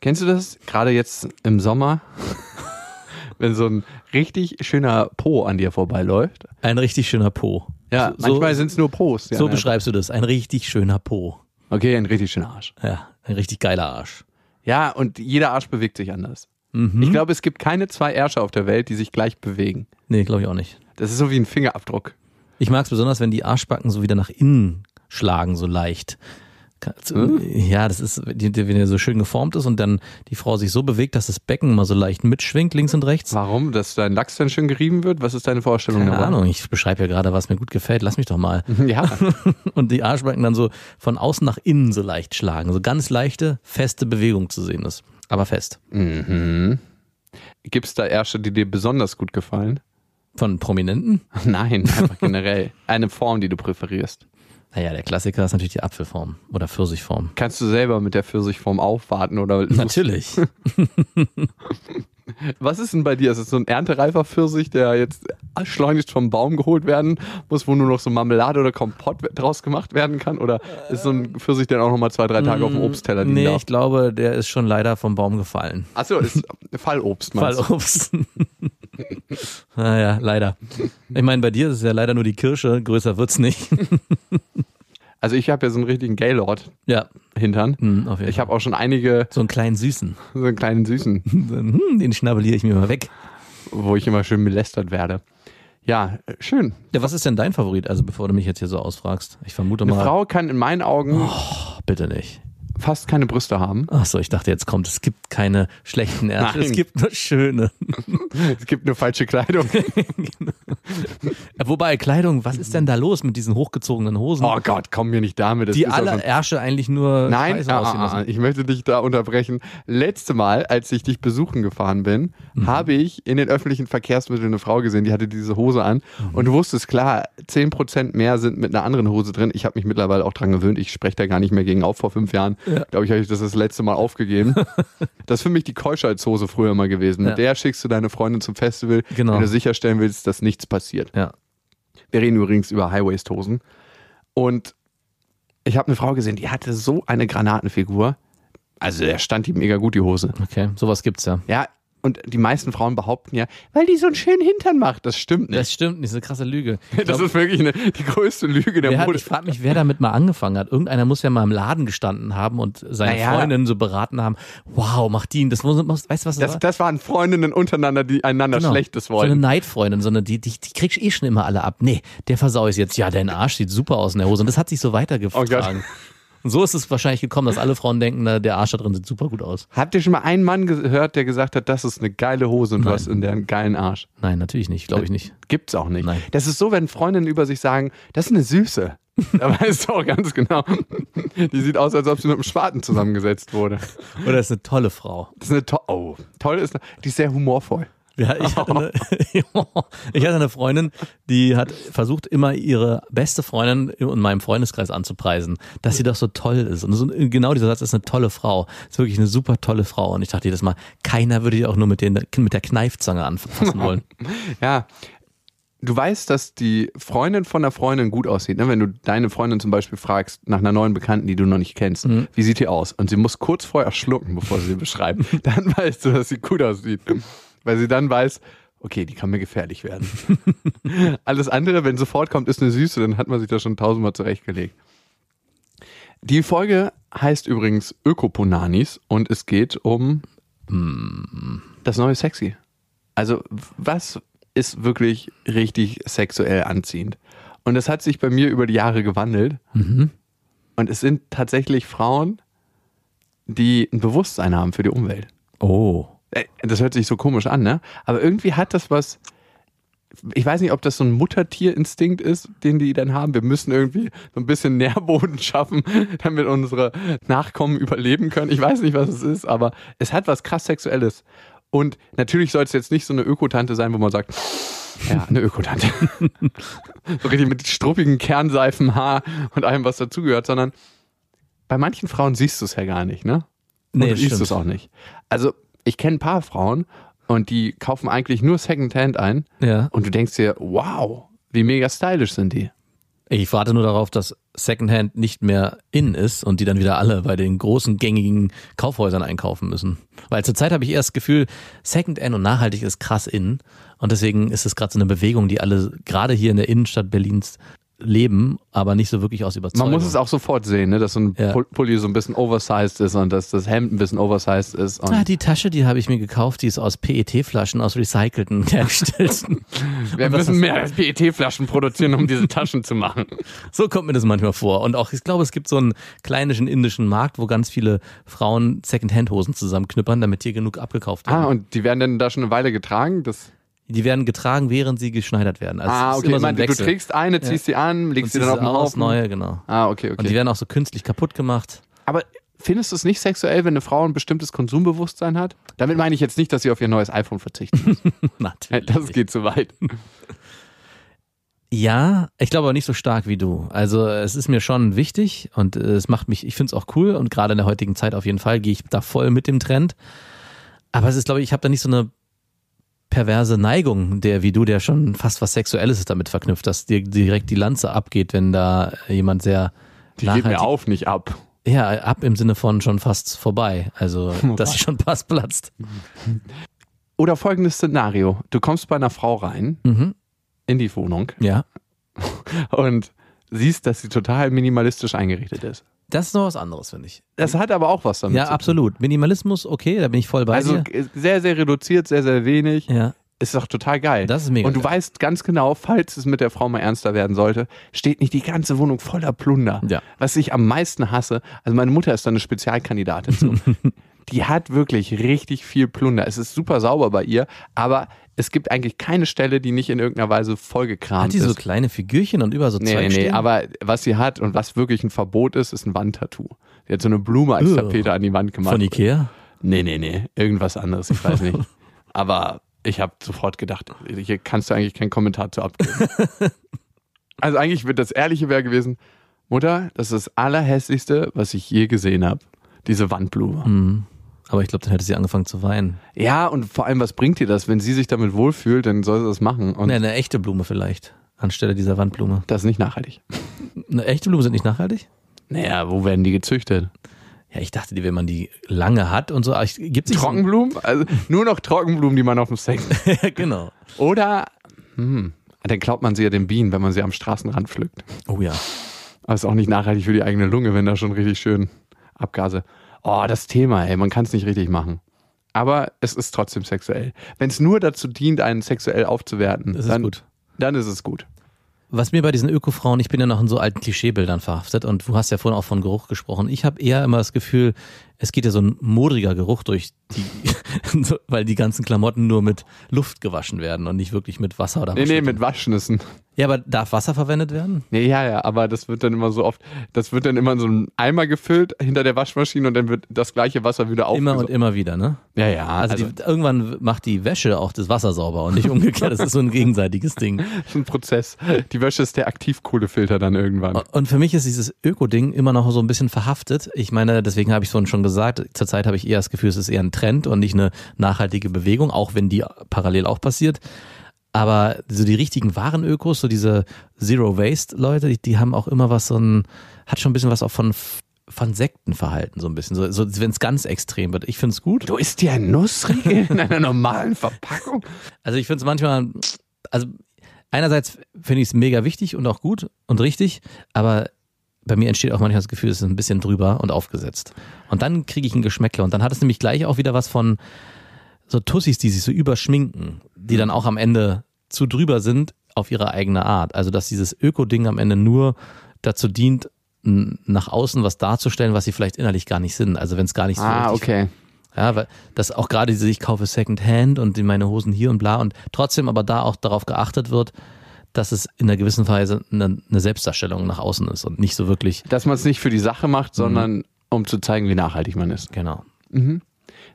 Kennst du das? Gerade jetzt im Sommer, wenn so ein richtig schöner Po an dir vorbeiläuft. Ein richtig schöner Po. Ja, so, manchmal sind es nur Pos. Ja, so ne? beschreibst du das. Ein richtig schöner Po. Okay, ein richtig schöner Arsch. Ja, ein richtig geiler Arsch. Ja, und jeder Arsch bewegt sich anders. Mhm. Ich glaube, es gibt keine zwei Ärsche auf der Welt, die sich gleich bewegen. Nee, glaube ich auch nicht. Das ist so wie ein Fingerabdruck. Ich mag es besonders, wenn die Arschbacken so wieder nach innen schlagen, so leicht. So- Ja, das ist, wenn er so schön geformt ist und dann die Frau sich so bewegt, dass das Becken mal so leicht mitschwingt, links und rechts. Warum? Dass dein Lachs dann schön gerieben wird? Was ist deine Vorstellung Keine? Ahnung, ich beschreibe ja gerade, was mir gut gefällt. Lass mich doch mal. Ja, Und die Arschbacken dann so von außen nach innen so leicht schlagen. So ganz leichte, feste Bewegung zu sehen ist. Aber fest. gibt es da Ärsche, die dir besonders gut gefallen? Von Prominenten? Nein, einfach generell. Eine Form, die du präferierst. Naja, der Klassiker ist natürlich die Apfelform oder Pfirsichform. Kannst du selber mit der Pfirsichform aufwarten oder Natürlich. Was ist denn bei dir? Ist es so ein erntereifer Pfirsich, der jetzt schleunigst vom Baum geholt werden muss, wo nur noch so Marmelade oder Kompott draus gemacht werden kann? Oder ist so ein Pfirsich, der auch noch mal zwei, drei Tage auf dem Obstteller liegen Nee, darf? ich glaube, der ist schon leider vom Baum gefallen. Achso, ist Fallobst, meinst? Fallobst. naja, leider. Ich meine, bei dir ist es ja leider nur die Kirsche, größer wird's nicht. Also ich habe ja so einen richtigen Gaylord ja, hintern. hm, jeden Ich habe auch schon einige, So einen kleinen Süßen. so einen kleinen Süßen, Hm, Den schnabuliere ich mir mal weg. wo ich immer schön belästert werde. Ja, schön. Ja, was ist denn dein Favorit? Also bevor du mich jetzt hier so ausfragst. Ich vermute Eine mal. Frau kann in meinen Augen Oh, bitte nicht. Fast keine Brüste haben. Ach so, ich dachte, jetzt kommt, es gibt keine schlechten Ärsche, es Nein. gibt nur schöne. Es gibt nur falsche Kleidung. Ja, Wobei, Kleidung, was ist denn da los mit diesen hochgezogenen Hosen? Oh Gott, komm mir nicht damit. Das die alle schon- Ärsche eigentlich nur Nein, ah, ah, ah, ich möchte dich da unterbrechen. Letzte Mal, als ich dich besuchen gefahren bin, Mhm. habe ich in den öffentlichen Verkehrsmitteln eine Frau gesehen, die hatte diese Hose an. Mhm. Und du wusstest, klar, 10% mehr sind mit einer anderen Hose drin. Ich habe mich mittlerweile auch dran gewöhnt. Ich spreche da gar nicht mehr gegen auf. Vor fünf Jahren, glaube ich, habe ich das das letzte Mal aufgegeben. das ist für mich die Keuschheitshose früher mal gewesen. Mit Ja. der schickst du deine Freundin zum Festival, Genau. wenn du sicherstellen willst, dass nichts passiert. Ja. Wir reden übrigens über High-Waist-Hosen. Und ich habe eine Frau gesehen, die hatte so eine Granatenfigur. Also der stand die mega gut, die Hose. Okay, sowas gibt's ja. Ja, und die meisten Frauen behaupten ja, weil die so einen schönen Hintern macht. Das stimmt nicht. Das stimmt nicht, so eine krasse Lüge. Das glaub, ist wirklich eine, die größte Lüge der hat, Mode. ich frage mich, wer damit mal angefangen hat. Irgendeiner muss ja mal im Laden gestanden haben und seine Naja. Freundin so beraten haben. Wow, macht die, das muss, muss weißt du was das, Das, war? das waren Freundinnen untereinander, die einander Genau. Schlechtes So eine. Neidfreundin, sondern die, die, die kriegst eh schon immer alle ab. Nee, der versau ich jetzt. Ja, dein Arsch sieht super aus in der Hose. Und das hat sich so Oh weitergetragen. und so ist es wahrscheinlich gekommen, dass alle Frauen denken, na, der Arsch da drin sieht super gut aus. Habt ihr schon mal einen Mann gehört, der gesagt hat, das ist eine geile Hose und du Nein. hast in der einen geilen Arsch? Nein, natürlich nicht, glaube ich nicht. Gibt's auch nicht. Nein. Das ist so, wenn Freundinnen über sich sagen, das ist eine Süße. Da weißt du auch ganz genau. Die sieht aus, als ob sie mit einem Spaten zusammengesetzt wurde. Oder ist eine tolle Frau. Das ist eine to oh, toll ist, die ist sehr humorvoll. Ja, ich, hatte eine, ich hatte eine Freundin, die hat versucht, immer ihre beste Freundin in meinem Freundeskreis anzupreisen, dass sie doch so toll ist. Und so, genau dieser Satz ist eine tolle Frau. Ist wirklich eine super tolle Frau. Und ich dachte jedes Mal, keiner würde die auch nur mit, den, mit der Kneifzange anfassen wollen. Ja. Du weißt, dass die Freundin von der Freundin gut aussieht. Ne? Wenn du deine Freundin zum Beispiel fragst nach einer neuen Bekannten, die du noch nicht kennst, wie sieht die aus? Und sie muss kurz vorher schlucken, bevor sie sie beschreibt. Dann weißt du, dass sie gut aussieht. Weil sie dann weiß, okay, die kann mir gefährlich werden. Alles andere, wenn sofort kommt, ist eine Süße, dann hat man sich das schon tausendmal zurechtgelegt. Die Folge heißt übrigens Ökoponanis und es geht um das neue Sexy. Also, was ist wirklich richtig sexuell anziehend? Und das hat sich bei mir über die Jahre gewandelt. Und es sind tatsächlich Frauen, die ein Bewusstsein haben für die Umwelt. Oh. Äh, Das hört sich so komisch an, ne? Aber irgendwie hat das was ich weiß nicht, ob das so ein Muttertierinstinkt ist, den die dann haben. Wir müssen irgendwie so ein bisschen Nährboden schaffen, damit unsere Nachkommen überleben können. Ich weiß nicht, was es ist, aber es hat was krass Sexuelles. Und natürlich soll es jetzt nicht so eine Ökotante sein, wo man sagt, ja, eine Ökotante. so richtig mit struppigen Kernseifenhaar und allem, was dazugehört, sondern bei manchen Frauen siehst du es ja gar nicht, ne? Und Nee, du siehst es auch nicht. Also, ich kenne ein paar Frauen und die kaufen eigentlich nur Secondhand ein Ja. und du denkst dir, wow, wie mega stylisch sind die. Ich warte nur darauf, dass Secondhand nicht mehr in ist und die dann wieder alle bei den großen gängigen Kaufhäusern einkaufen müssen. Weil zurzeit habe ich eher das Gefühl, Secondhand und nachhaltig ist krass in. Und deswegen ist es gerade so eine Bewegung, die alle gerade hier in der Innenstadt Berlins leben, aber nicht so wirklich aus Überzeugung. Man muss es auch sofort sehen, ne, dass so ein Ja. Pull- Pulli so ein bisschen oversized ist und dass das Hemd ein bisschen oversized ist. Ah, die Tasche, die habe ich mir gekauft, die ist aus PET-Flaschen, aus recycelten hergestellt. wir müssen mehr PET-Flaschen produzieren, um diese Taschen zu machen. So kommt mir das manchmal vor. Und auch, ich glaube, es gibt so einen kleinischen indischen Markt, wo ganz viele Frauen Secondhand-Hosen zusammenknüppern, damit hier genug abgekauft werden. Ah, und die werden dann da schon eine Weile getragen. Das, Die werden getragen, während sie geschneidert werden. Also ah, okay. so ein meine, du trägst eine, ziehst sie an, legst sie dann auf den aus, Haufen. neue, genau. Ah, okay, Und die okay. werden auch so künstlich kaputt gemacht. Aber findest du es nicht sexuell, wenn eine Frau ein bestimmtes Konsumbewusstsein hat? Damit meine ich jetzt nicht, dass sie auf ihr neues iPhone verzichten muss. Natürlich. das geht zu weit. Ja, ich glaube aber nicht so stark wie du. Also es ist mir schon wichtig und es macht mich, ich finde es auch cool und gerade in der heutigen Zeit auf jeden Fall gehe ich da voll mit dem Trend. Aber es ist, glaube ich, ich habe da nicht so eine perverse Neigung, der wie du, der schon fast was Sexuelles ist damit verknüpft, dass dir direkt die Lanze abgeht, wenn da jemand sehr Die geht mir auf, nicht ab. Ja, ab im Sinne von schon fast vorbei. Also, dass sie schon fast platzt. Oder folgendes Szenario. Du kommst bei einer Frau rein, Mhm. in die Wohnung Ja. und siehst, dass sie total minimalistisch eingerichtet ist. Das ist noch was anderes, finde ich. Das hat aber auch was damit Ja, zu tun. absolut. Minimalismus, okay, da bin ich voll bei Also dir. sehr, sehr reduziert, sehr, sehr wenig. Ja. Ist doch total geil. Das ist mega Und du geil. weißt ganz genau, falls es mit der Frau mal ernster werden sollte, steht nicht die ganze Wohnung voller Plunder. Ja. Was ich am meisten hasse, also meine Mutter ist da eine Spezialkandidatin zu. die hat wirklich richtig viel Plunder. Es ist super sauber bei ihr, aber es gibt eigentlich keine Stelle, die nicht in irgendeiner Weise vollgekramt Hat die so ist. kleine Figürchen und über so Nee, Zeug nee, stehen? aber was sie hat und was wirklich ein Verbot ist, ist ein Wandtattoo. Die hat so eine Blume als. Tapete an die Wand gemacht. Von Ikea? Nee, nee, nee. Irgendwas anderes, ich weiß nicht. Aber ich habe sofort gedacht, hier kannst du eigentlich keinen Kommentar zu abgeben. also eigentlich wird das Ehrliche wäre gewesen, Mutter, das ist das Allerhässlichste, was ich je gesehen habe. Diese Wandblume. Mhm. Aber ich glaube, dann hätte sie angefangen zu weinen. Ja, und vor allem, was bringt dir das? Wenn sie sich damit wohlfühlt, dann soll sie das machen. Und Nee, eine echte Blume vielleicht, anstelle dieser Wandblume. das ist nicht nachhaltig. Eine echte Blume sind nicht nachhaltig? Naja, wo werden die gezüchtet? Ja, ich dachte, wenn man die lange hat und so, ich, gibt's Trockenblumen? Also nur noch Trockenblumen, die man auf dem Sex. So, ja, genau. Oder, hm, dann klaut man sie ja den Bienen, wenn man sie am Straßenrand pflückt. Oh ja. Aber ist auch nicht nachhaltig für die eigene Lunge, wenn da schon richtig schön Abgase. Oh, das Thema, ey, man kann es nicht richtig machen. Aber es ist trotzdem sexuell. Wenn es nur dazu dient, einen sexuell aufzuwerten, ist dann, gut. dann ist es gut. Was mir bei diesen Ökofrauen, ich bin ja noch in so alten Klischeebildern verhaftet und du hast ja vorhin auch von Geruch gesprochen. Ich habe eher immer das Gefühl, es geht ja so ein modriger Geruch durch die, so, weil die ganzen Klamotten nur mit Luft gewaschen werden und nicht wirklich mit Wasser oder Nee, nee, mit Waschnissen. Ja, aber darf Wasser verwendet werden? Nee, ja, ja, aber das wird dann immer so oft, das wird dann immer in so einen Eimer gefüllt hinter der Waschmaschine und dann wird das gleiche Wasser wieder Immer aufgesaugt. und immer wieder, ne? Ja, ja, Also, also, die, irgendwann macht die Wäsche auch das Wasser sauber und nicht umgekehrt. Das ist so ein gegenseitiges Ding. das ist ein Prozess. Die Wäsche ist der Aktivkohlefilter dann irgendwann. Und für mich ist dieses Öko-Ding immer noch so ein bisschen verhaftet. Ich meine, deswegen habe ich vorhin schon gesagt, zurzeit habe ich eher das Gefühl, es ist eher ein Trend und nicht eine nachhaltige Bewegung, auch wenn die parallel auch passiert. Aber so die richtigen wahren Ökos, so diese Zero-Waste-Leute, die, die haben auch immer was so ein, hat schon ein bisschen was auch von, von Sektenverhalten, so ein bisschen. So, so wenn es ganz extrem wird. Ich finde es gut. Du isst dir ein Nussriegel in einer normalen Verpackung? Also ich finde es manchmal, also einerseits finde ich es mega wichtig und auch gut und richtig, aber bei mir entsteht auch manchmal das Gefühl, es ist ein bisschen drüber und aufgesetzt. Und dann kriege ich ein Geschmäckle und dann hat es nämlich gleich auch wieder was von so Tussis, die sich so überschminken, die dann auch am Ende zu drüber sind auf ihre eigene Art. Also dass dieses Öko-Ding am Ende nur dazu dient, nach außen was darzustellen, was sie vielleicht innerlich gar nicht sind. Also wenn es gar nicht so Ah, richtig okay. Ja, weil das auch gerade diese, ich kaufe Secondhand und in meine Hosen hier und bla und trotzdem aber da auch darauf geachtet wird, dass es in einer gewissen Weise eine, eine Selbstdarstellung nach außen ist und nicht so wirklich, Dass man es nicht für die Sache macht, sondern um zu zeigen, wie nachhaltig man ist. genau.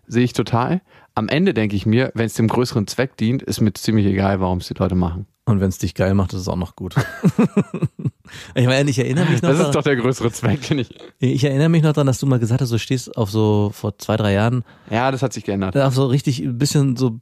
Sehe ich total. Am Ende denke ich mir, wenn es dem größeren Zweck dient, ist mir ziemlich egal, warum es die Leute machen. Und wenn es dich geil macht, ist es auch noch gut. ich meine, ich erinnere mich noch Das ist daran, doch der größere Zweck, finde ich. ich erinnere mich noch daran, dass du mal gesagt hast, du stehst auf so vor zwei, drei Jahren Ja, das hat sich geändert. auf so richtig ein bisschen so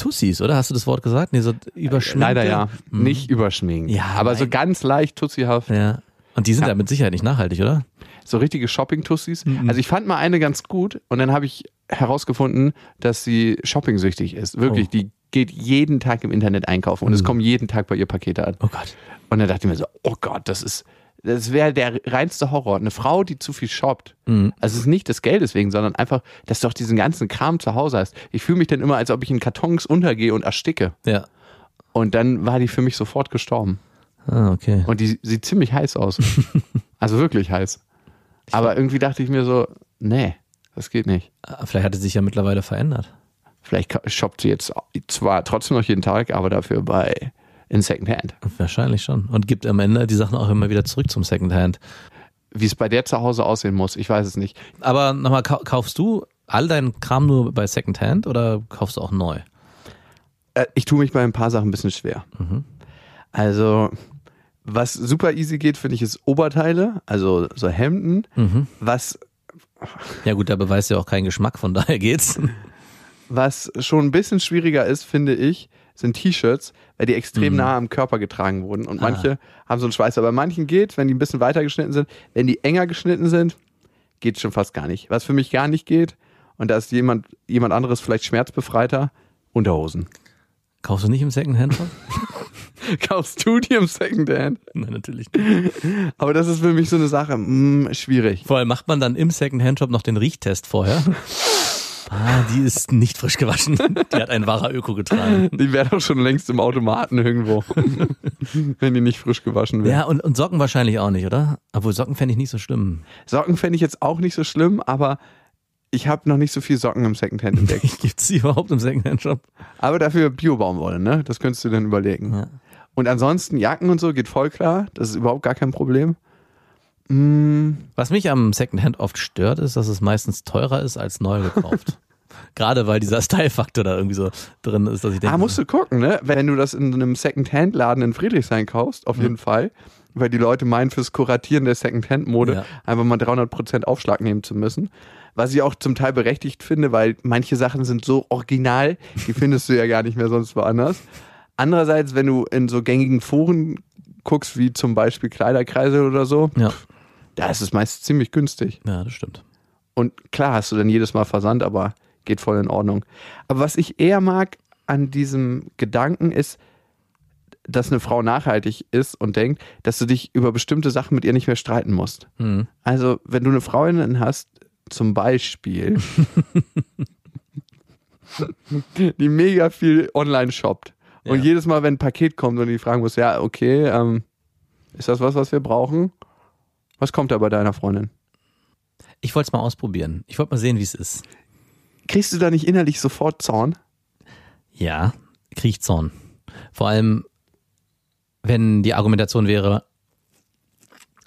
Tussis, oder? Hast du das Wort gesagt? Nee, so überschminkte. Leider ja. Nicht überschminkt. Ja, aber so nein. ganz leicht tussihaft. Ja. Und die sind ja, Ja. mit Sicherheit nicht nachhaltig, oder? So richtige Shopping-Tussis. Also ich fand mal eine ganz gut und dann habe ich herausgefunden, dass sie shopping-süchtig ist. Wirklich, Oh. die geht jeden Tag im Internet einkaufen und es kommen jeden Tag bei ihr Pakete an. Oh Gott. Und dann dachte ich mir so, oh Gott, das ist, das wäre der reinste Horror. Eine Frau, die zu viel shoppt. Mhm. Also es ist nicht das Geld deswegen, sondern einfach, dass du auch diesen ganzen Kram zu Hause hast. Ich fühle mich dann immer, als ob ich in Kartons untergehe und ersticke. Ja. Und dann war die für mich sofort gestorben. Ah, okay. Und die sieht ziemlich heiß aus. also wirklich heiß. Aber irgendwie dachte ich mir so, nee, das geht nicht. Ah, Vielleicht hat es sich ja mittlerweile verändert. Vielleicht shoppt sie jetzt zwar trotzdem noch jeden Tag, aber dafür bei in Secondhand. Wahrscheinlich schon. Und gibt am Ende die Sachen auch immer wieder zurück zum Secondhand. Wie es bei der zu Hause aussehen muss, ich weiß es nicht. Aber nochmal, kau- kaufst du all deinen Kram nur bei Secondhand oder kaufst du auch neu? Äh, ich tue mich bei ein paar Sachen ein bisschen schwer. Also, was super easy geht, finde ich, ist Oberteile, also so Hemden. Was, Ja gut, da beweist ja auch keinen Geschmack, von daher geht's. was schon ein bisschen schwieriger ist, finde ich, sind T-Shirts, weil die extrem nah am Körper getragen wurden. Und manche haben so einen Schweiß, aber bei manchen geht, wenn die ein bisschen weiter geschnitten sind. Wenn die enger geschnitten sind, geht schon fast gar nicht. Was für mich gar nicht geht, und da ist jemand, jemand anderes vielleicht schmerzbefreiter, Unterhosen. Kaufst du nicht im Secondhand-Shop? Kaufst du die im Secondhand? Nein, natürlich nicht. Aber das ist für mich so eine Sache, mh, schwierig. Vor allem macht man dann im Secondhand-Shop noch den Riechtest vorher. Ah, die ist nicht frisch gewaschen. Die hat ein wahrer Öko getragen. Die wäre doch schon längst im Automaten irgendwo, wenn die nicht frisch gewaschen wäre. Ja, und, und Socken wahrscheinlich auch nicht, oder? Obwohl Socken fände ich nicht so schlimm. Socken fände ich jetzt auch nicht so schlimm, aber ich habe noch nicht so viel Socken im Secondhand entdeckt. Gibt's die überhaupt im Secondhand-Shop? aber dafür Bio-Baumwolle, ne? Das könntest du dann überlegen. Ja. Und ansonsten Jacken und so geht voll klar. Das ist überhaupt gar kein Problem. Mm, Was mich am Secondhand oft stört, ist, dass es meistens teurer ist als neu gekauft. Gerade weil dieser Style-Faktor da irgendwie so drin ist, dass ich denke, ah, musst du gucken, ne? Wenn du das in einem Secondhand-Laden in Friedrichshain kaufst, auf jeden Fall. Weil die Leute meinen, fürs Kuratieren der Secondhand-Mode Ja. einfach mal 300% Aufschlag nehmen zu müssen. Was ich auch zum Teil berechtigt finde, weil manche Sachen sind so original, die findest du ja gar nicht mehr sonst woanders. Andererseits, wenn du in so gängigen Foren guckst, wie zum Beispiel Kleiderkreise oder so, ja. Da ist es meist ziemlich günstig. ja, das stimmt. Und klar hast du dann jedes Mal Versand, aber geht voll in Ordnung. Aber was ich eher mag an diesem Gedanken ist, dass eine Frau nachhaltig ist und denkt, dass du dich über bestimmte Sachen mit ihr nicht mehr streiten musst. Mhm. Also, wenn du eine Freundin hast, zum Beispiel, die mega viel online shoppt und Ja. jedes Mal, wenn ein Paket kommt und die fragen muss, ja, okay, ähm, ist das was, was wir brauchen? Was kommt da bei deiner Freundin? Ich wollte es mal ausprobieren. Ich wollte mal sehen, wie es ist. Kriegst du da nicht innerlich sofort Zorn? Ja, Kriechzorn. Vor allem, wenn die Argumentation wäre,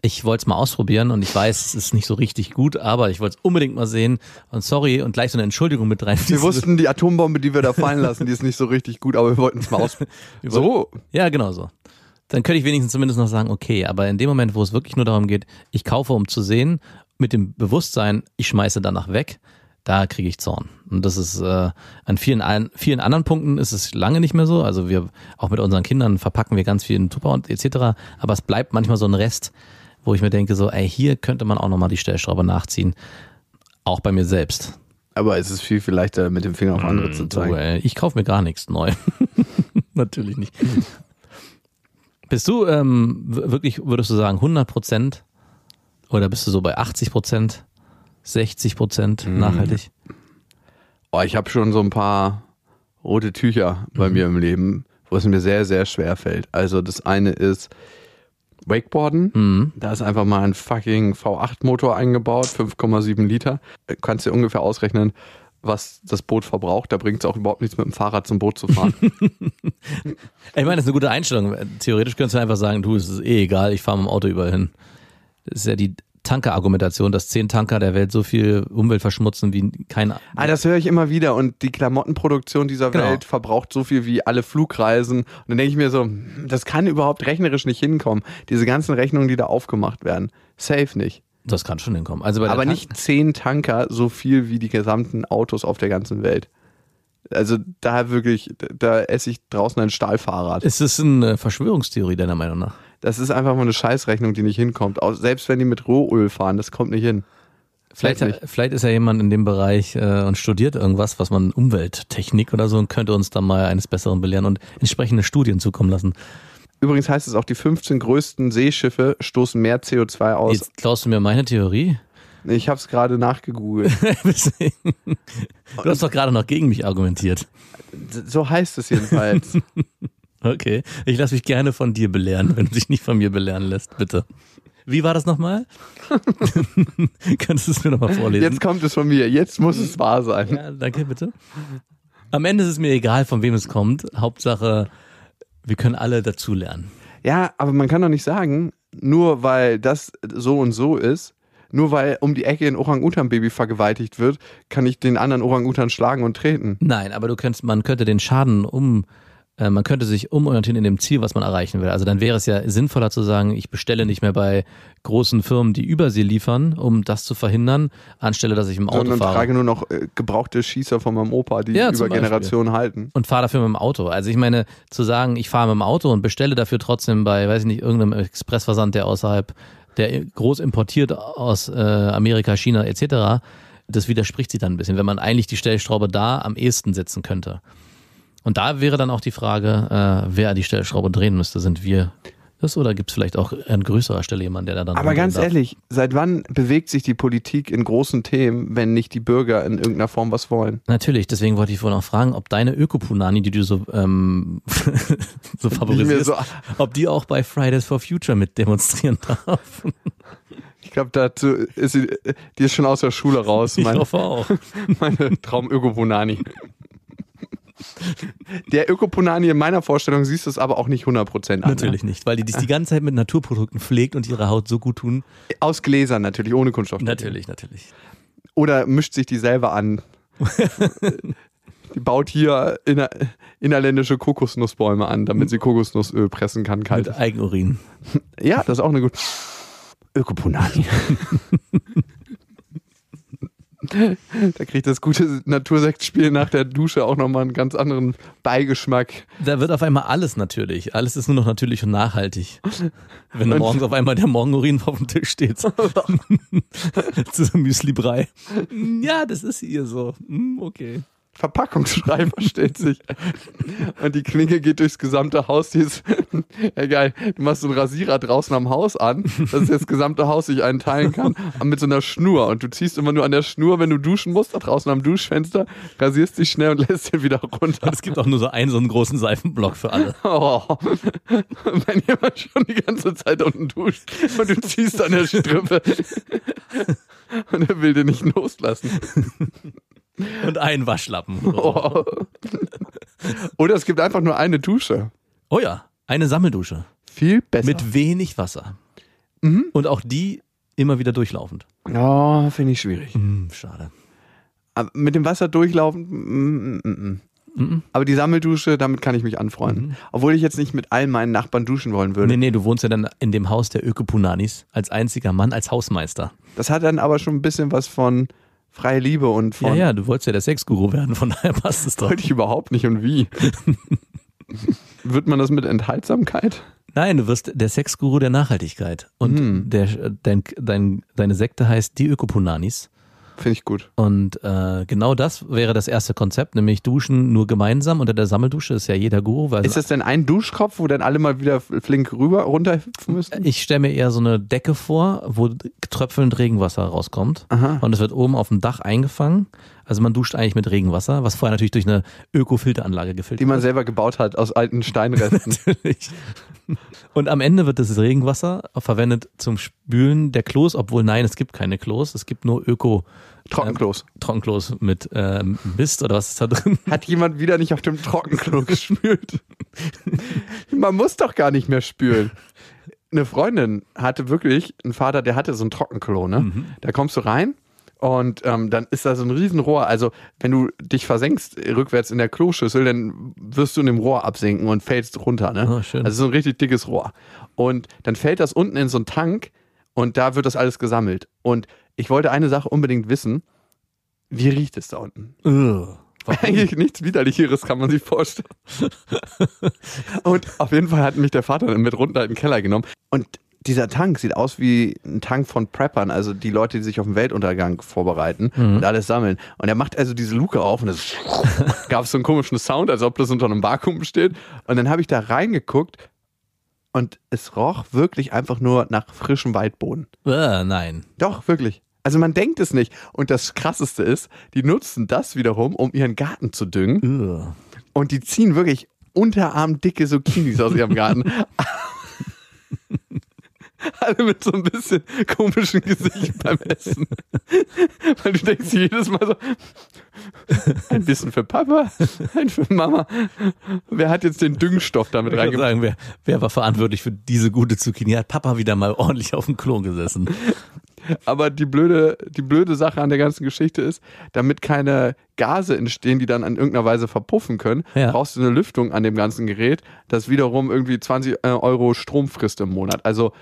ich wollte es mal ausprobieren und ich weiß, es ist nicht so richtig gut, aber ich wollte es unbedingt mal sehen und sorry und gleich so eine Entschuldigung mit rein. Wir wussten, die Atombombe, die wir da fallen lassen, die ist nicht so richtig gut, aber wir wollten es mal aus. so, Ja, genau so. Dann könnte ich wenigstens zumindest noch sagen, okay, aber in dem Moment, wo es wirklich nur darum geht, ich kaufe, um zu sehen, mit dem Bewusstsein, ich schmeiße danach weg, da kriege ich Zorn. Und das ist äh, an vielen, an vielen anderen Punkten ist es lange nicht mehr so. Also wir auch mit unseren Kindern verpacken wir ganz viel in Tupper und etc. Aber es bleibt manchmal so ein Rest, wo ich mir denke, so, ey, hier könnte man auch nochmal die Stellschraube nachziehen. Auch bei mir selbst. aber es ist viel, viel leichter, mit dem Finger auf andere zu So, zeigen. ey, ich kaufe mir gar nichts neu. Natürlich nicht. Bist du ähm, wirklich, würdest du sagen, 100 Prozent oder bist du so bei 80 Prozent, 60 Prozent nachhaltig? Oh, ich habe schon so ein paar rote Tücher bei mir im Leben, wo es mir sehr, sehr schwer fällt. Also das eine ist Wakeboarden. Da ist einfach mal ein fucking V8-Motor eingebaut, 5,7 Liter. Kannst dir ungefähr ausrechnen, was das Boot verbraucht. Da bringt es auch überhaupt nichts mit dem Fahrrad zum Boot zu fahren. Ich meine, das ist eine gute Einstellung. Theoretisch könntest du einfach sagen, du, es ist eh egal, ich fahre mit dem Auto überall hin. Das ist ja die Tanker-Argumentation, dass zehn Tanker der Welt so viel Umwelt verschmutzen wie kein. ah, das höre ich immer wieder. Und die Klamottenproduktion dieser Genau. Welt verbraucht so viel wie alle Flugreisen. Und dann denke ich mir so, das kann überhaupt rechnerisch nicht hinkommen. Diese ganzen Rechnungen, die da aufgemacht werden. Safe nicht. Das kann schon hinkommen. Also Aber nicht zehn Tanker so viel wie die gesamten Autos auf der ganzen Welt. Also da wirklich, da esse ich draußen ein Stahlfahrrad. Ist es eine Verschwörungstheorie deiner Meinung nach? Das ist einfach mal eine Scheißrechnung, die nicht hinkommt. Auch selbst wenn die mit Rohöl fahren, das kommt nicht hin. Vielleicht, Safe nicht. vielleicht ist ja jemand in dem Bereich äh, und studiert irgendwas, was man Umwelttechnik oder so und könnte uns da mal eines Besseren belehren und entsprechende Studien zukommen lassen. Übrigens heißt es auch, die 15 größten Seeschiffe stoßen mehr CO2 aus. Jetzt klaust du mir meine Theorie. Ich habe es gerade nachgegoogelt. du hast doch gerade noch gegen mich argumentiert. so heißt es jedenfalls. Okay, ich lasse mich gerne von dir belehren, wenn du dich nicht von mir belehren lässt, bitte. Wie war das nochmal? Könntest du es mir nochmal vorlesen? Jetzt kommt es von mir. Jetzt muss es wahr sein. Ja, danke, bitte. Am Ende ist es mir egal, von wem es kommt. Hauptsache, wir können alle dazulernen. Ja, aber man kann doch nicht sagen, nur weil das so und so ist, nur weil um die Ecke ein Orang-Utan-Baby vergewaltigt wird, kann ich den anderen Orang-Utan schlagen und treten. Nein, aber du könntest, man könnte den Schaden um, äh, man könnte sich umorientieren in dem Ziel, was man erreichen will. Also dann wäre es ja sinnvoller zu sagen, ich bestelle nicht mehr bei großen Firmen, die Übersee liefern, um das zu verhindern, anstelle, dass ich im Auto Sondern fahre. trage nur noch äh, gebrauchte Schießer von meinem Opa, die Ja, über. Generationen halten. und fahre dafür mit dem Auto. Also ich meine, zu sagen, ich fahre mit dem Auto und bestelle dafür trotzdem bei, weiß ich nicht, irgendeinem Expressversand, der außerhalb, der groß importiert aus äh, Amerika, China etc., das widerspricht sich dann ein bisschen, wenn man eigentlich die Stellschraube da am ehesten setzen könnte. Und da wäre dann auch die Frage, äh, wer die Stellschraube drehen müsste. Sind wir das oder gibt es vielleicht auch an größerer Stelle jemanden, der da dann Aber ganz darf? ehrlich, seit wann bewegt sich die Politik in großen Themen, wenn nicht die Bürger in irgendeiner Form was wollen? Natürlich, deswegen wollte ich vorhin auch fragen, ob deine Ökopunani, die du so, ähm, so favorisierst, so- ob die auch bei Fridays for Future mit demonstrieren darf. Ich glaube, dazu ist sie, die ist schon aus der Schule raus, Ich meine, hoffe auch. meine Traum-Ökopunani. Der Ökopunani in meiner Vorstellung siehst du es aber auch nicht 100% an. Natürlich nicht, weil die das die ganze Zeit mit Naturprodukten pflegt und ihre Haut so gut tun. Ne? Aus Gläsern natürlich, ohne Kunststoff. Natürlich, natürlich. Oder mischt sich die selber an. die baut hier inner, innerländische Kokosnussbäume an, damit sie Kokosnussöl pressen kann. Mit Kalt. Eigenurin. Ja, das ist auch eine gute. Ökopunani. da kriegt das gute Natursektspiel nach der Dusche auch nochmal einen ganz anderen Beigeschmack. Da wird auf einmal alles natürlich. Alles ist nur noch natürlich und nachhaltig. Wenn Und- morgens auf einmal der Morgenurin auf dem Tisch steht. Zu so Müsli-Brei. Ja, das ist hier so. Hm, Okay. Verpackungsschrei versteht sich. Und die Klinge geht durchs gesamte Haus. Die ist, geil, du machst so einen Rasierer draußen am Haus an, dass das gesamte Haus sich einteilen kann, aber mit so einer Schnur. Und du ziehst immer nur an der Schnur, wenn du duschen musst, da draußen am Duschfenster, rasierst dich schnell und lässt den wieder runter. Und es gibt auch nur so einen, so einen großen Seifenblock für alle. Oh. Wenn jemand schon die ganze Zeit unten duscht und du ziehst an der Strippe und er will den nicht loslassen. Und einen Waschlappen. Oh. Oder es gibt einfach nur eine Dusche. Oh ja, eine Sammeldusche. Viel besser. Mit wenig Wasser. Und auch die immer wieder durchlaufend. oh, finde ich schwierig. Hm, schade. Aber mit dem Wasser durchlaufen, mm, mm, mm. aber die Sammeldusche, damit kann ich mich anfreunden. Obwohl ich jetzt nicht mit all meinen Nachbarn duschen wollen würde. Nee, nee, du wohnst ja dann in dem Haus der Ökopunanis als einziger Mann, als Hausmeister. Das hat dann aber schon ein bisschen was von freie Liebe und von Ja, ja, du wolltest ja der Sexguru werden, von daher passt es doch. wollte ich überhaupt nicht und wie. Wird man das mit Enthaltsamkeit? Nein, du wirst der Sexguru der Nachhaltigkeit. Und Hm. der, dein, dein, deine Sekte heißt die Ökopunanis. Finde ich gut. Und äh, genau das wäre das erste Konzept, nämlich Duschen nur gemeinsam unter der Sammeldusche ist ja jeder Guru. Weil Ist das denn ein Duschkopf, wo dann alle mal wieder flink rüber runterhüpfen müssen? ich stelle mir eher so eine Decke vor, wo tröpfelnd Regenwasser rauskommt. Aha. Und es wird oben auf dem Dach eingefangen. Also man duscht eigentlich mit Regenwasser, was vorher natürlich durch eine Öko-Filteranlage gefiltert Die man selber gebaut hat aus alten Steinresten. Natürlich. Und am Ende wird das Regenwasser verwendet zum Spülen der Klos, obwohl nein, es gibt keine Klos, es gibt nur Öko, Trockenklos. Trockenklos mit ähm, Mist oder was ist da drin? Hat jemand wieder nicht auf dem Trockenklo gespült? Man muss doch gar nicht mehr spülen. Eine Freundin hatte wirklich einen Vater, der hatte so ein Trockenklo, ne? Da kommst du rein und ähm, dann ist da so ein Riesenrohr. Also, wenn du dich versenkst rückwärts in der Kloschüssel, dann wirst du in dem Rohr absinken und fällst runter, ne? Oh. Also so ein richtig dickes Rohr. Und dann fällt das unten in so einen Tank und da wird das alles gesammelt. Und ich wollte eine Sache unbedingt wissen. Wie riecht es da unten? Ugh. Eigentlich nichts Widerlicheres kann man sich vorstellen. und auf jeden Fall hat mich der Vater dann mit runter in den Keller genommen. Und dieser Tank sieht aus wie ein Tank von Preppern, also die Leute, die sich auf den Weltuntergang vorbereiten und alles sammeln. Und er macht also diese Luke auf und es gab so einen komischen Sound, als ob das unter einem Vakuum steht. Und dann habe ich da reingeguckt und es roch wirklich einfach nur nach frischem Waldboden. Äh, nein. Doch, wirklich. Also man denkt es nicht. Und das Krasseste ist, die nutzen das wiederum, um ihren Garten zu düngen. Ugh. Und die ziehen wirklich unterarmdicke Zucchinis aus ihrem Garten. Alle mit so ein bisschen komischen Gesicht beim Essen. Weil du denkst jedes Mal so, ein bisschen für Papa, ein für Mama. Wer hat jetzt den Düngstoff damit Ich würde reingebracht? sagen, wer, wer war verantwortlich für diese gute Zucchini? Hat Papa wieder mal ordentlich auf dem Klo gesessen. Aber die blöde, die blöde Sache an der ganzen Geschichte ist, damit keine Gase entstehen, die dann in irgendeiner Weise verpuffen können, Ja. brauchst du eine Lüftung an dem ganzen Gerät, das wiederum irgendwie 20 äh, Euro Strom frisst im Monat. Also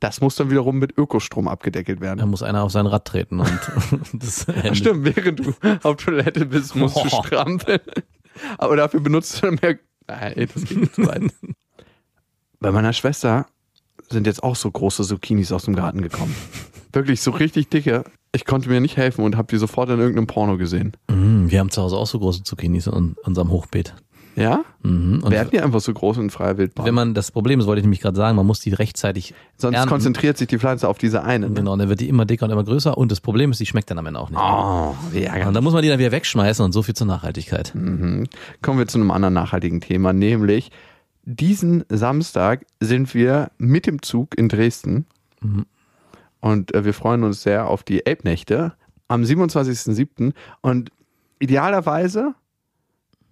das muss dann wiederum mit Ökostrom abgedeckelt werden. Da muss einer auf sein Rad treten und das Ach, stimmt, während du auf Toilette bist, musst du Oh. strampeln. Aber dafür benutzt du dann mehr. Nein, das geht zu weit. Bei meiner Schwester sind jetzt auch so große Zucchinis aus dem Garten gekommen. Wirklich so richtig dicke. Ich konnte mir nicht helfen und habe die sofort in irgendeinem Porno gesehen. Mm, Wir haben zu Hause auch so große Zucchinis in unserem Hochbeet. Ja? Mhm. Und Werden die einfach so groß in freier Wildbahn? wenn man, das Problem ist, wollte ich nämlich gerade sagen, man muss die rechtzeitig Sonst ernten. konzentriert sich die Pflanze auf diese eine. Ne? Genau, und dann wird die immer dicker und immer größer und das Problem ist, die schmeckt dann am Ende auch nicht. Oh, wie Und dann muss man die dann wieder wegschmeißen und so viel zur Nachhaltigkeit. Mhm. Kommen wir zu einem anderen nachhaltigen Thema, nämlich diesen Samstag sind wir mit dem Zug in Dresden und äh, wir freuen uns sehr auf die Elbnächte am 27.07. und idealerweise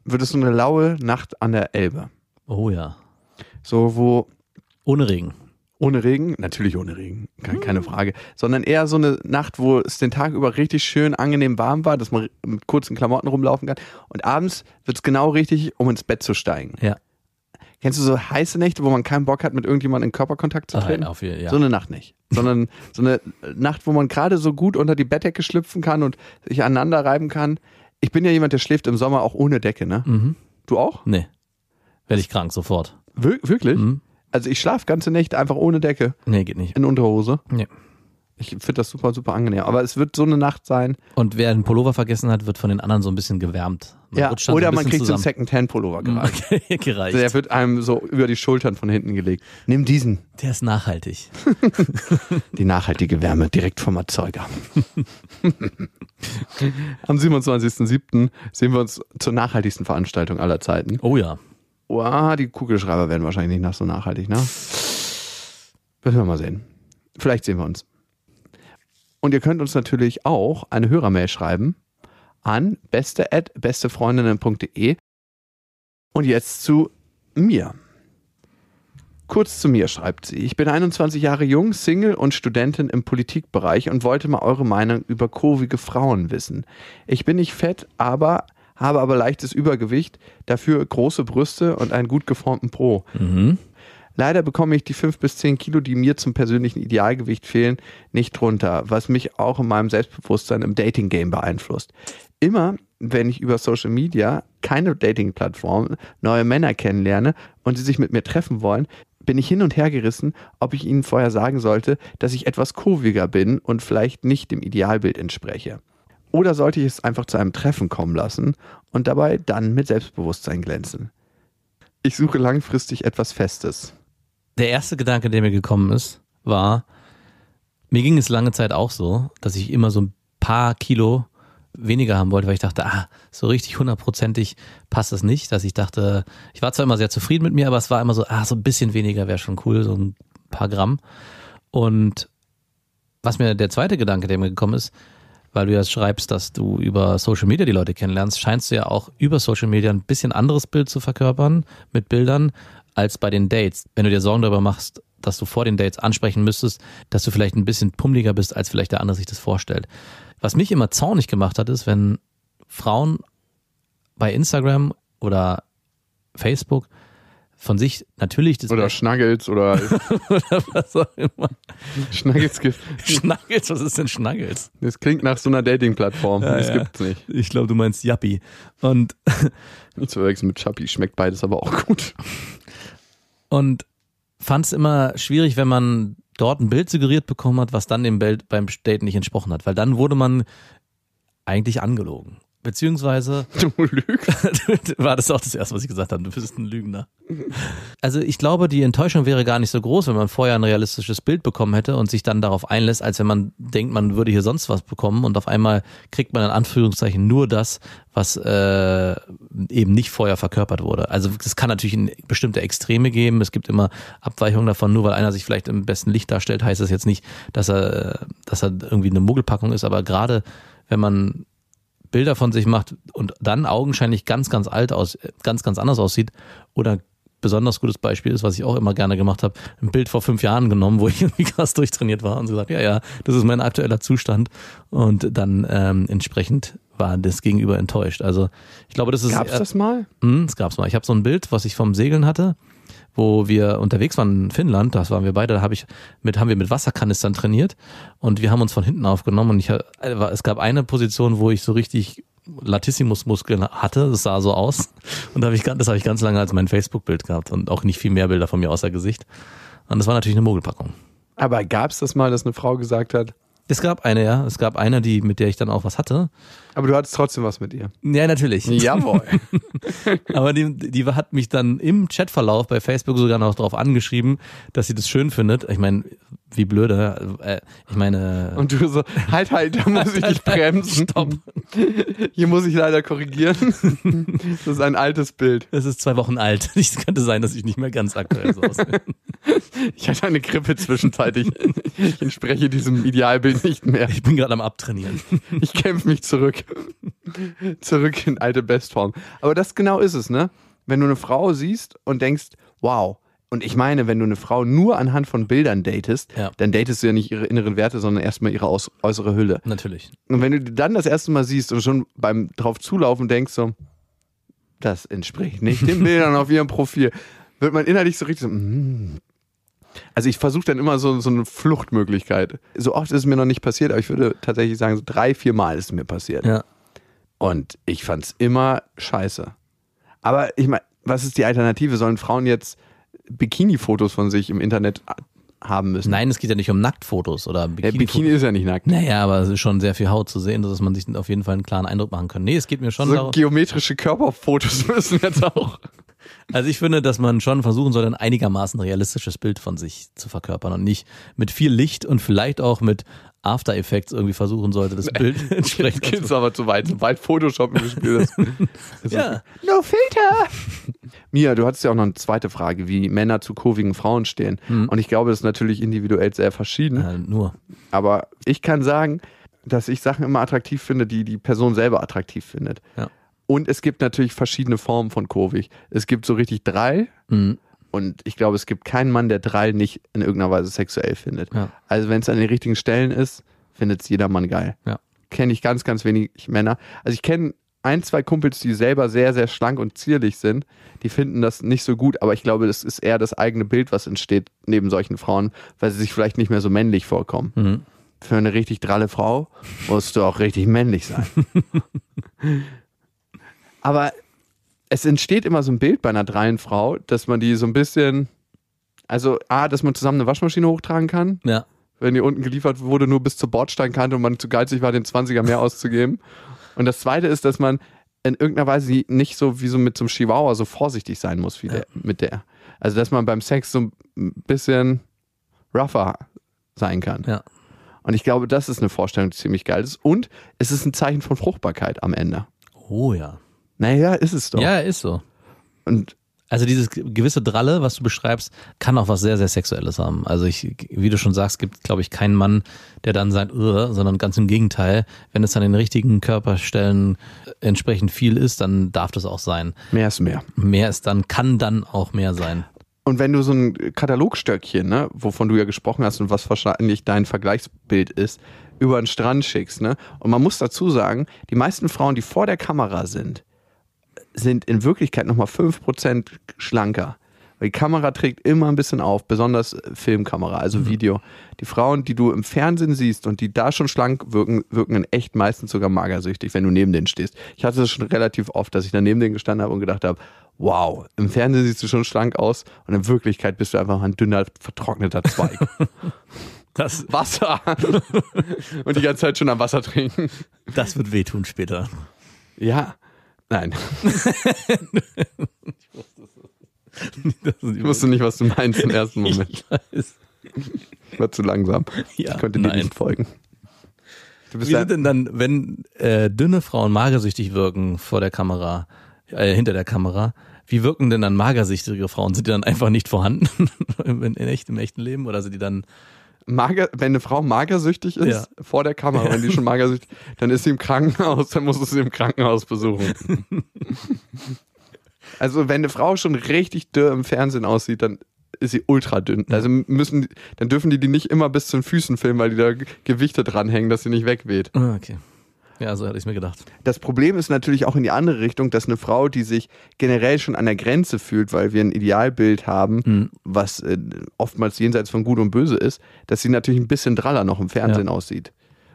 wird es so eine laue Nacht an der Elbe. Oh ja. So, wo Ohne Regen. ohne Regen, natürlich ohne Regen, keine, keine Frage, sondern eher so eine Nacht, wo es den Tag über richtig schön angenehm warm war, dass man mit kurzen Klamotten rumlaufen kann und abends wird es genau richtig, um ins Bett zu steigen. Ja. Kennst du so heiße Nächte, wo man keinen Bock hat, mit irgendjemandem in Körperkontakt zu Ach, treten? auf jeden, ja. So eine Nacht nicht. Sondern so eine Nacht, wo man gerade so gut unter die Bettdecke schlüpfen kann und sich aneinander reiben kann. Ich bin ja jemand, der schläft im Sommer auch ohne Decke, ne? Mhm. Du auch? Nee. Werde ich krank sofort. Wir wirklich? Mhm. Also ich schlafe ganze Nächte einfach ohne Decke Nee, geht nicht. in Unterhose. Nee. Ich finde das super, super angenehm. Aber es wird so eine Nacht sein. Und wer einen Pullover vergessen hat, wird von den anderen so ein bisschen gewärmt. Man ja, oder so man kriegt so einen zusammen. Second-Hand-Pullover gereicht. Okay, gereicht. Der wird einem so über die Schultern von hinten gelegt. Nimm diesen. Der ist nachhaltig. Die nachhaltige Wärme direkt vom Erzeuger. Am 27.07. sehen wir uns zur nachhaltigsten Veranstaltung aller Zeiten. Oh ja. Wow, die Kugelschreiber werden wahrscheinlich nicht nach so nachhaltig, ne? Müssen wir mal sehen. Vielleicht sehen wir uns. Und ihr könnt uns natürlich auch eine Hörermail schreiben an beste@bestefreundinnen.de. Und jetzt zu mir. Kurz zu mir schreibt sie. Ich bin 21 Jahre jung, Single und Studentin im Politikbereich und wollte mal eure Meinung über kurvige Frauen wissen. Ich bin nicht fett, aber habe aber leichtes Übergewicht, dafür große Brüste und einen gut geformten Po. Mhm. Leider bekomme ich die 5 bis 10 Kilo, die mir zum persönlichen Idealgewicht fehlen, nicht runter, was mich auch in meinem Selbstbewusstsein im Dating-Game beeinflusst. Immer, wenn ich über Social Media, keine Dating-Plattform, neue Männer kennenlerne und sie sich mit mir treffen wollen, bin ich hin und her gerissen, ob ich ihnen vorher sagen sollte, dass ich etwas kurviger bin und vielleicht nicht dem Idealbild entspreche. Oder sollte ich es einfach zu einem Treffen kommen lassen und dabei dann mit Selbstbewusstsein glänzen? Ich suche langfristig etwas Festes. Der erste Gedanke, der mir gekommen ist, war, mir ging es lange Zeit auch so, dass ich immer so ein paar Kilo weniger haben wollte, weil ich dachte, ah, so richtig hundertprozentig passt das nicht, dass ich dachte, ich war zwar immer sehr zufrieden mit mir, aber es war immer so, ah, so ein bisschen weniger wäre schon cool, so ein paar Gramm. Und was mir der zweite Gedanke, der mir gekommen ist, weil du ja schreibst, dass du über Social Media die Leute kennenlernst, scheinst du ja auch über Social Media ein bisschen anderes Bild zu verkörpern mit Bildern als bei den Dates. Wenn du dir Sorgen darüber machst, dass du vor den Dates ansprechen müsstest, dass du vielleicht ein bisschen pummeliger bist, als vielleicht der andere sich das vorstellt. Was mich immer zornig gemacht hat, ist, wenn Frauen bei Instagram oder Facebook von sich natürlich das Oder Schnuggles oder oder was auch immer. Schnuggles gibt. Schnuggles, was ist denn Schnuggles? Das klingt nach so einer Dating-Plattform. Ja, das ja. gibt's nicht. Ich glaube, du meinst Yappi. Und, Nicht zu verwechseln mit Chappi. Schmeckt beides aber auch gut. und fand es immer schwierig, wenn man dort ein Bild suggeriert bekommen hat, was dann dem Bild beim Date nicht entsprochen hat, weil dann wurde man eigentlich angelogen. Beziehungsweise Du lügst. war das auch das erste, was ich gesagt habe. Du bist ein Lügner. Also ich glaube, die Enttäuschung wäre gar nicht so groß, wenn man vorher ein realistisches Bild bekommen hätte und sich dann darauf einlässt, als wenn man denkt, man würde hier sonst was bekommen und auf einmal kriegt man in Anführungszeichen nur das, was äh, eben nicht vorher verkörpert wurde. Also es kann natürlich in bestimmte Extreme geben. Es gibt immer Abweichungen davon. Nur weil einer sich vielleicht im besten Licht darstellt, heißt das jetzt nicht, dass er, dass er irgendwie eine Muggelpackung ist. Aber gerade wenn man Bilder von sich macht und dann augenscheinlich ganz, ganz alt aus, ganz, ganz anders aussieht oder besonders gutes Beispiel ist, was ich auch immer gerne gemacht habe, ein Bild vor fünf Jahren genommen, wo ich irgendwie krass durchtrainiert war und so gesagt, ja, ja, das ist mein aktueller Zustand und dann ähm, entsprechend war das Gegenüber enttäuscht. Also ich glaube, das ist Gab's das mal? hm, das gab's mal. Ich habe so ein Bild, was ich vom Segeln hatte, wo wir unterwegs waren in Finnland, das waren wir beide, da habe ich mit, haben wir mit Wasserkanistern trainiert und wir haben uns von hinten aufgenommen und ich, äh, es gab eine Position, wo ich so richtig Latissimus-Muskeln hatte, das sah so aus und da hab ich, das habe ich ganz lange als mein Facebook-Bild gehabt und auch nicht viel mehr Bilder von mir außer Gesicht. Und das war natürlich eine Mogelpackung. Aber gab's das mal, dass eine Frau gesagt hat, Es gab eine, ja, es gab eine, die, mit der ich dann auch was hatte. aber du hattest trotzdem was mit ihr? Ja, natürlich. Jawohl. Aber die, die hat mich dann im Chatverlauf bei Facebook sogar noch darauf angeschrieben, dass sie das schön findet. Ich meine, wie blöde. Äh, ich meine, Und du so, halt, halt, da muss ich dich bremsen. Stopp. Hier muss ich leider korrigieren. Das ist ein altes Bild. es ist zwei Wochen alt. Es könnte sein, dass ich nicht mehr ganz aktuell so aussehe. Ich hatte eine Grippe zwischenzeitlich. Ich entspreche diesem Idealbild nicht mehr. Ich bin gerade am Abtrainieren. Ich kämpfe mich zurück. Zurück in alte Bestform. Aber das genau ist es, ne? Wenn du eine Frau siehst und denkst, wow. Und ich meine, wenn du eine Frau nur anhand von Bildern datest, Ja. dann datest du ja nicht ihre inneren Werte, sondern erstmal ihre aus äußere Hülle. Natürlich. Und wenn du die dann das erste Mal siehst und schon beim drauf zulaufen denkst so, das entspricht nicht den Bildern auf ihrem Profil, wird man innerlich so richtig so, mm. also ich versuche dann immer so, so eine Fluchtmöglichkeit. So oft ist es mir noch nicht passiert, aber ich würde tatsächlich sagen, so drei, vier Mal ist es mir passiert. Ja. Und ich fand es immer scheiße. Aber ich meine, was ist die Alternative? Sollen Frauen jetzt Bikini-Fotos von sich im Internet haben müssen? Nein, es geht ja nicht um Nacktfotos oder Der Bikini. Bikini ist ja nicht nackt. naja, aber es ist schon sehr viel Haut zu sehen, dass man sich auf jeden Fall einen klaren Eindruck machen kann. Nee, es geht mir schon So darum. geometrische Körperfotos müssen jetzt auch. Also ich finde, dass man schon versuchen soll, ein einigermaßen realistisches Bild von sich zu verkörpern und nicht mit viel Licht und vielleicht auch mit After Effects irgendwie versuchen sollte, das Bild entsprechend. geht's aber zu weit. Sobald Photoshop im Spiel Ja. No Filter! Mia, du hattest ja auch noch eine zweite Frage, wie Männer zu kurvigen Frauen stehen. Und ich glaube, das ist natürlich individuell sehr verschieden. Äh, nur. Aber ich kann sagen, dass ich Sachen immer attraktiv finde, die die Person selber attraktiv findet. Ja. Und es gibt natürlich verschiedene Formen von kurvig. Es gibt so richtig drei. Mhm. Und ich glaube, es gibt keinen Mann, der drei nicht in irgendeiner Weise sexuell findet. Ja. Also wenn es an den richtigen Stellen ist, findet es jeder Mann geil. Ja. Kenne ich ganz, ganz wenig Männer. Also ich kenne ein, zwei Kumpels, die selber sehr, sehr schlank und zierlich sind. Die finden das nicht so gut, aber ich glaube, das ist eher das eigene Bild, was entsteht neben solchen Frauen, weil sie sich vielleicht nicht mehr so männlich vorkommen. Mhm. Für eine richtig dralle Frau musst du auch richtig männlich sein. aber es entsteht immer so ein Bild bei einer drallen Frau, dass man die so ein bisschen, also A, dass man zusammen eine Waschmaschine hochtragen kann, Ja. wenn die unten geliefert wurde, nur bis zur Bordsteinkante und man zu geizig war, den 20er mehr auszugeben. Und das zweite ist, dass man in irgendeiner Weise nicht so wie so mit so einem Chihuahua so vorsichtig sein muss wie der, mit der. Also, dass man beim Sex so ein bisschen rougher sein kann. Ja. Und ich glaube, das ist eine Vorstellung, die ziemlich geil ist. Und es ist ein Zeichen von Fruchtbarkeit am Ende. Oh ja. Naja, ist es doch. Ja, ist so. Und Also dieses gewisse Dralle, was du beschreibst, kann auch was sehr, sehr Sexuelles haben. Also ich, wie du schon sagst, gibt, glaube ich, keinen Mann, der dann sagt, Ugh", sondern ganz im Gegenteil. Wenn es an den richtigen Körperstellen entsprechend viel ist, dann darf das auch sein. Mehr ist mehr. Mehr ist dann, kann dann auch mehr sein. Und wenn du so ein Katalogstöckchen, ne, wovon du ja gesprochen hast und was wahrscheinlich dein Vergleichsbild ist, über den Strand schickst, ne? Und man muss dazu sagen, die meisten Frauen, die vor der Kamera sind, sind in Wirklichkeit nochmal 5% schlanker. Weil die Kamera trägt immer ein bisschen auf, besonders Filmkamera, also Video. Die Frauen, die du im Fernsehen siehst und die da schon schlank wirken, wirken in echt meistens sogar magersüchtig, wenn du neben denen stehst. Ich hatte das schon relativ oft, dass ich da neben denen gestanden habe und gedacht habe, wow, im Fernsehen siehst du schon schlank aus und in Wirklichkeit bist du einfach ein dünner, vertrockneter Zweig. Das, Wasser! und die ganze Zeit schon am Wasser trinken. das wird wehtun später. Ja. Nein. Das Ich wusste nicht, was du meinst im ersten Moment. Ich weiß. Ich war zu langsam. Ja, ich konnte dir nein. nicht folgen. Wie sind denn dann, wenn äh, dünne Frauen magersüchtig wirken vor der Kamera, äh, hinter der Kamera, wie wirken denn dann magersüchtige Frauen? Sind die dann einfach nicht vorhanden in, in echt, im echten Leben oder sind die dann mager, wenn eine Frau magersüchtig ist, Ja. vor der Kamera, wenn die schon magersüchtig dann ist sie im Krankenhaus, dann musst du sie im Krankenhaus besuchen. also wenn eine Frau schon richtig dürr im Fernsehen aussieht, dann ist sie ultra dünn. Also müssen, dann dürfen die die nicht immer bis zu den Füßen filmen, weil die da Gewichte dranhängen, dass sie nicht wegweht. Ah, okay. Ja, so hatte ich mir gedacht. Das Problem ist natürlich auch in die andere Richtung, dass eine Frau, die sich generell schon an der Grenze fühlt, weil wir ein Idealbild haben, Mhm. was äh, oftmals jenseits von Gut und Böse ist, dass sie natürlich ein bisschen draller noch im Fernsehen Ja. aussieht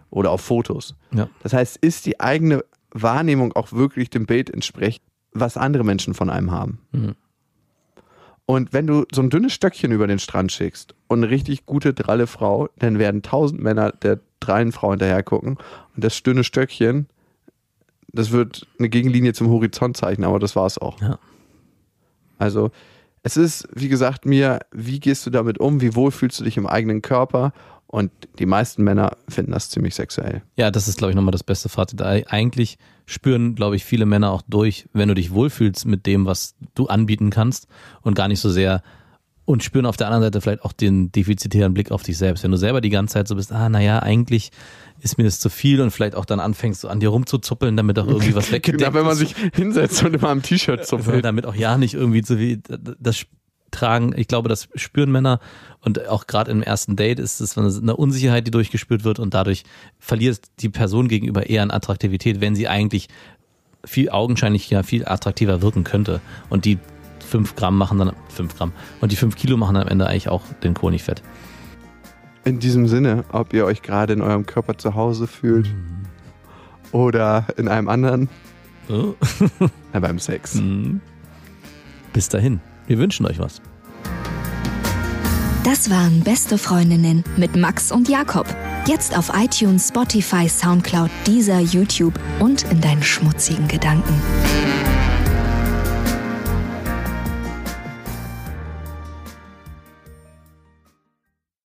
oder auf Fotos. Ja. Das heißt, ist die eigene Wahrnehmung auch wirklich dem Bild entspricht, was andere Menschen von einem haben. Mhm. Und wenn du so ein dünnes Stöckchen über den Strand schickst und eine richtig gute, dralle Frau, dann werden tausend Männer der drallen Frau hinterher gucken und das dünne Stöckchen, das wird eine Gegenlinie zum Horizont zeichnen, aber das war's auch. Ja. Also es ist, wie gesagt, mir, wie gehst du damit um, wie wohl fühlst du dich im eigenen Körper und die meisten Männer finden das ziemlich sexuell. Ja, das ist, glaube ich, nochmal das beste Fazit. Ei- Eigentlich spüren, glaube ich, viele Männer auch durch, wenn du dich wohlfühlst mit dem, was du anbieten kannst und gar nicht so sehr und spüren auf der anderen Seite vielleicht auch den defizitären Blick auf dich selbst. Wenn du selber die ganze Zeit so bist, ah, naja, eigentlich ist mir das zu viel und vielleicht auch dann anfängst, so an dir rumzuzuppeln, damit auch irgendwie was weggedeckt Genau, wenn man sich hinsetzt und immer am T-Shirt Also zuppelt. damit auch ja nicht irgendwie zu wie das tragen, ich glaube, das spüren Männer und auch gerade im ersten Date ist es eine Unsicherheit, die durchgespürt wird und dadurch verliert die Person gegenüber eher an Attraktivität, wenn sie eigentlich viel augenscheinlich ja viel attraktiver wirken könnte und die fünf Gramm machen dann fünf Gramm und die fünf Kilo machen dann am Ende eigentlich auch den Kohl nicht fett. In diesem Sinne, ob ihr euch gerade in eurem Körper zu Hause fühlt oder in einem anderen, Oh. na, beim Sex. Mhm. Bis dahin, wir wünschen euch was. Das waren Beste Freundinnen mit Max und Jakob. Jetzt auf iTunes, Spotify, Soundcloud, Deezer, YouTube und in deinen schmutzigen Gedanken.